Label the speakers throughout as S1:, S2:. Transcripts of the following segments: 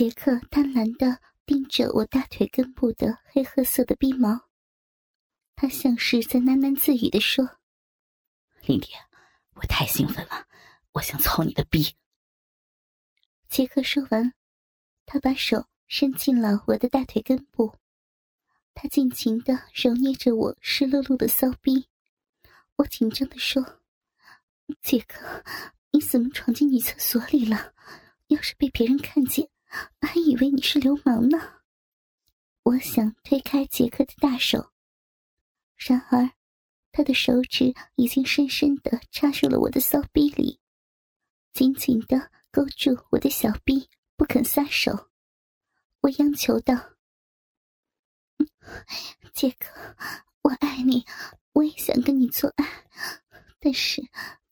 S1: 杰克贪婪的盯着我大腿根部的黑褐色的逼毛，他像是在喃喃自语的说：“
S2: 林迪，我太兴奋了，我想操你的逼。”
S1: 杰克说完，他把手伸进了我的大腿根部，他尽情的揉捏着我湿漉漉的骚逼。我紧张的说：“杰克，你怎么闯进女厕所里了？要是被别人看见，还以为你是流氓呢。”我想推开杰克的大手，然而他的手指已经深深的插入了我的骚逼里，紧紧的勾住我的小逼，不肯撒手。我央求道：“杰克，我爱你。”我也想跟你做爱，但是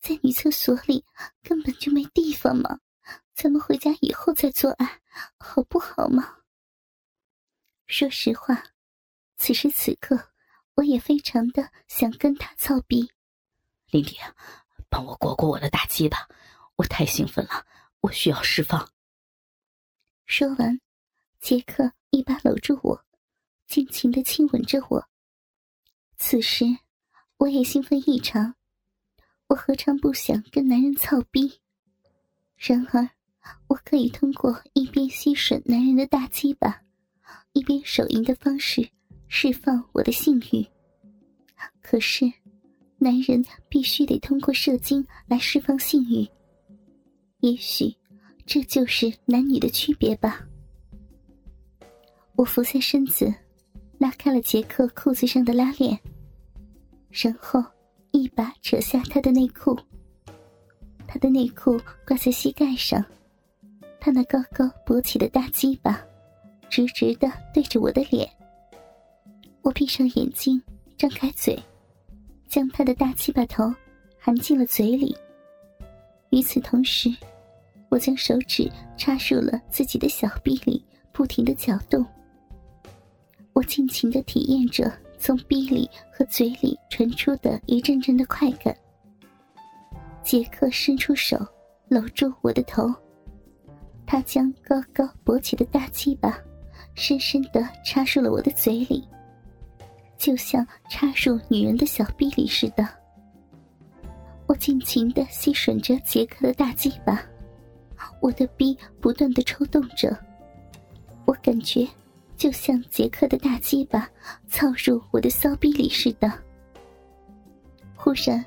S1: 在女厕所里根本就没地方嘛。咱们回家以后再做爱，好不好嘛？说实话，此时此刻，我也非常的想跟他操逼。
S2: 林迪，帮我裹裹我的大鸡巴，我太兴奋了，我需要释放。
S1: 说完，杰克一把搂住我，尽情的亲吻着我。此时。我也兴奋异常，我何尝不想跟男人操逼？然而，我可以通过一边吸吮男人的大鸡巴，一边手淫的方式释放我的性欲。可是，男人必须得通过射精来释放性欲。也许，这就是男女的区别吧。我俯下身子，拉开了杰克裤子上的拉链。然后，一把扯下他的内裤。他的内裤挂在膝盖上，他那高高勃起的大鸡巴，直直的对着我的脸。我闭上眼睛，张开嘴，将他的大鸡巴头含进了嘴里。与此同时，我将手指插入了自己的小臂里，不停的搅动。我尽情的体验着。从臂里和嘴里传出的一阵阵的快感。杰克伸出手搂住我的头，他将高高勃起的大鸡巴深深的插入了我的嘴里，就像插入女人的小臂里似的。我尽情的吸吮着杰克的大鸡巴，我的逼不断的抽动着，我感觉。就像杰克的大鸡巴操入我的骚逼里似的。忽然，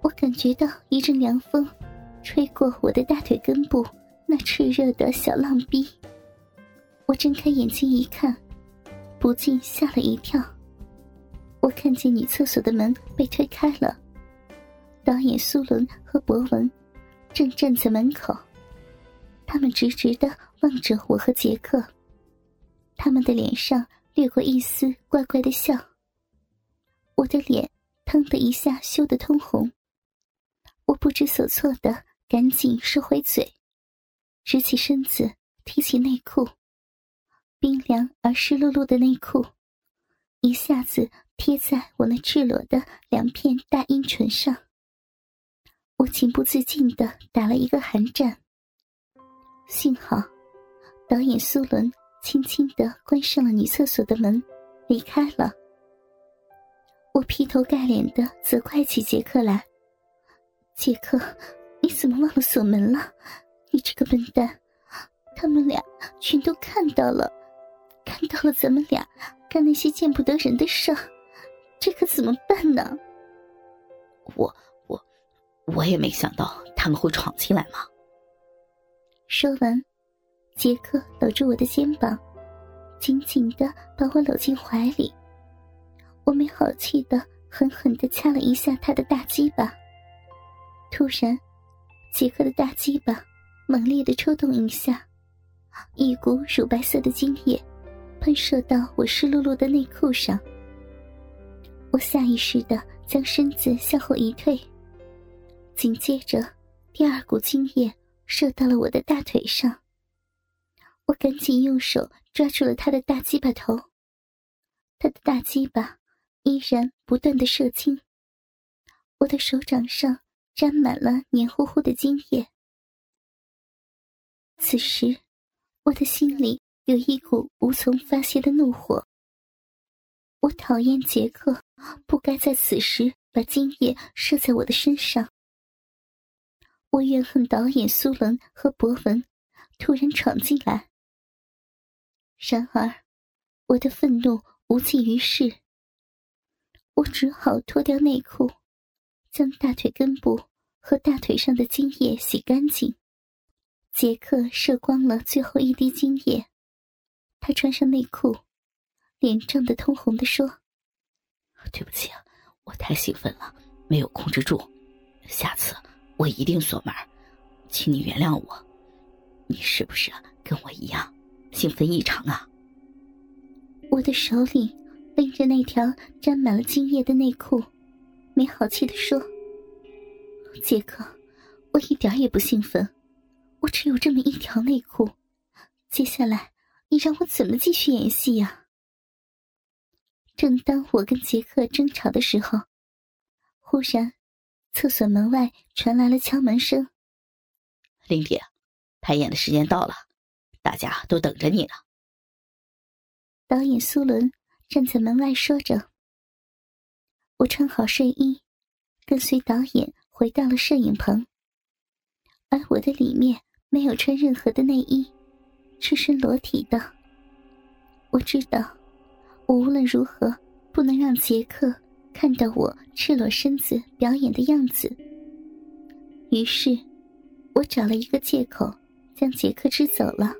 S1: 我感觉到一阵凉风吹过我的大腿根部，那炽热的小浪逼。我睁开眼睛一看，不禁吓了一跳。我看见女厕所的门被推开了，导演苏伦和博文正站在门口，他们直直的望着我和杰克。他们的脸上掠过一丝怪怪的笑。我的脸腾的一下羞得通红，我不知所措的赶紧收回嘴，直起身子，提起内裤，冰凉而湿漉漉的内裤，一下子贴在我那赤裸的两片大阴唇上。我情不自禁的打了一个寒战。幸好，导演苏伦。轻轻的关上了女厕所的门，离开了。我劈头盖脸的责怪起杰克来：“杰克，你怎么忘了锁门了？你这个笨蛋！他们俩全都看到了，看到了咱们俩干那些见不得人的事，这可怎么办呢？”
S2: 我我我也没想到他们会闯进来嘛。
S1: 说完。杰克搂住我的肩膀，紧紧的把我搂进怀里。我没好气的狠狠的掐了一下他的大鸡巴。突然，杰克的大鸡巴猛烈的抽动一下，一股乳白色的精液喷射到我湿漉漉的内裤上。我下意识的将身子向后一退，紧接着，第二股精液射到了我的大腿上。我赶紧用手抓住了他的大鸡巴头，他的大鸡巴依然不断的射精。我的手掌上沾满了黏糊糊的精液。此时，我的心里有一股无从发泄的怒火。我讨厌杰克，不该在此时把精液射在我的身上。我怨恨导演苏伦和博文突然闯进来。然而，我的愤怒无济于事。我只好脱掉内裤，将大腿根部和大腿上的精液洗干净。杰克射光了最后一滴精液，他穿上内裤，脸涨得通红的说：“
S2: 对不起，我太兴奋了，没有控制住，下次。”我一定锁门，请你原谅我。你是不是跟我一样兴奋异常啊？
S1: 我的手里拎着那条沾满了精液的内裤，没好气的说：“杰克，我一点也不兴奋，我只有这么一条内裤。接下来你让我怎么继续演戏呀？”正当我跟杰克争吵的时候，忽然。厕所门外传来了敲门声。
S2: 林迪，排演的时间到了，大家都等着你呢。
S1: 导演苏伦站在门外说着。我穿好睡衣，跟随导演回到了摄影棚。而我的里面没有穿任何的内衣，赤身裸体的。我知道，我无论如何不能让杰克。看到我赤裸身子表演的样子，于是，我找了一个借口将杰克支走了。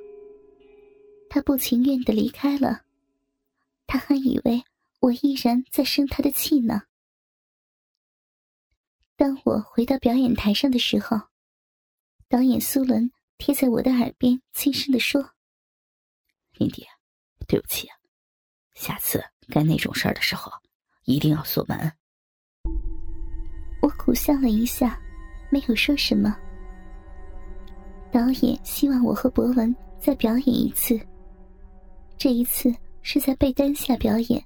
S1: 他不情愿的离开了，他还以为我依然在生他的气呢。当我回到表演台上的时候，导演苏伦贴在我的耳边轻声的说：“
S2: 林迪，对不起，下次干那种事儿的时候。”一定要锁门。
S1: 我苦笑了一下，没有说什么。导演希望我和博文再表演一次。这一次是在被单下表演。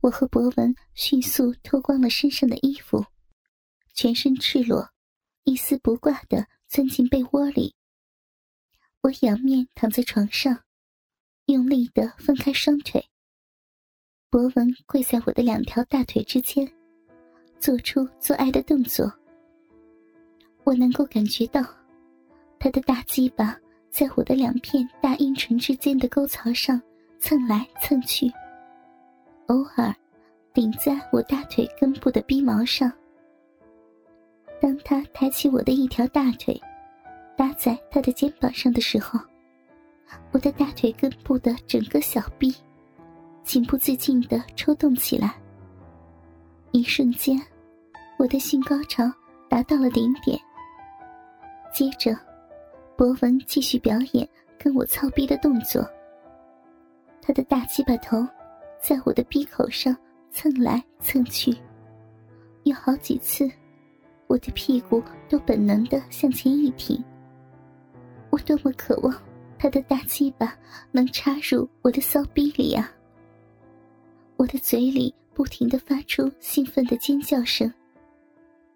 S1: 我和博文迅速脱光了身上的衣服，全身赤裸，一丝不挂的钻进被窝里。我仰面躺在床上，用力的分开双腿。博文跪在我的两条大腿之间，做出做爱的动作。我能够感觉到，他的大鸡巴在我的两片大阴唇之间的沟槽上蹭来蹭去，偶尔顶在我大腿根部的逼毛上。当他抬起我的一条大腿，搭在他的肩膀上的时候，我的大腿根部的整个小臂。情不自禁的抽动起来。一瞬间，我的性高潮达到了顶点。接着，博文继续表演跟我操逼的动作。他的大鸡巴头在我的鼻口上蹭来蹭去，有好几次，我的屁股都本能的向前一挺。我多么渴望他的大鸡巴能插入我的骚逼里啊！我的嘴里不停的发出兴奋的尖叫声，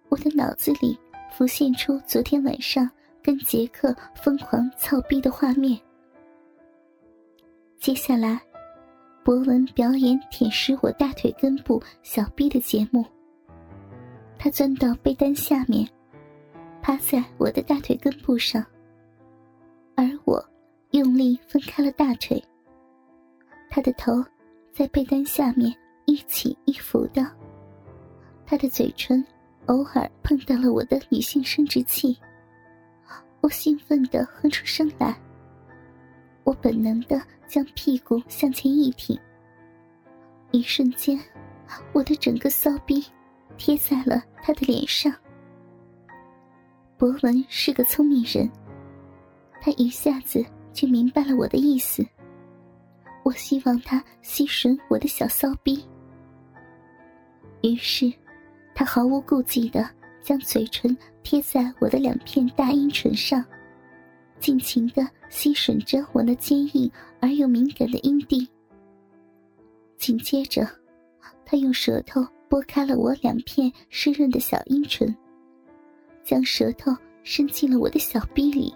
S1: 我的脑子里浮现出昨天晚上跟杰克疯狂操逼的画面。接下来，博文表演舔舐我大腿根部小逼的节目。他钻到被单下面，趴在我的大腿根部上，而我用力分开了大腿。他的头。在被单下面一起一伏的，他的嘴唇偶尔碰到了我的女性生殖器，我兴奋的哼出声来。我本能的将屁股向前一挺，一瞬间，我的整个骚逼贴在了他的脸上。博文是个聪明人，他一下子就明白了我的意思。我希望他吸吮我的小骚逼，于是，他毫无顾忌的将嘴唇贴在我的两片大阴唇上，尽情的吸吮着我那坚硬而又敏感的阴蒂。紧接着，他用舌头拨开了我两片湿润的小阴唇，将舌头伸进了我的小逼里。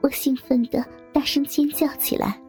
S1: 我兴奋的大声尖叫起来。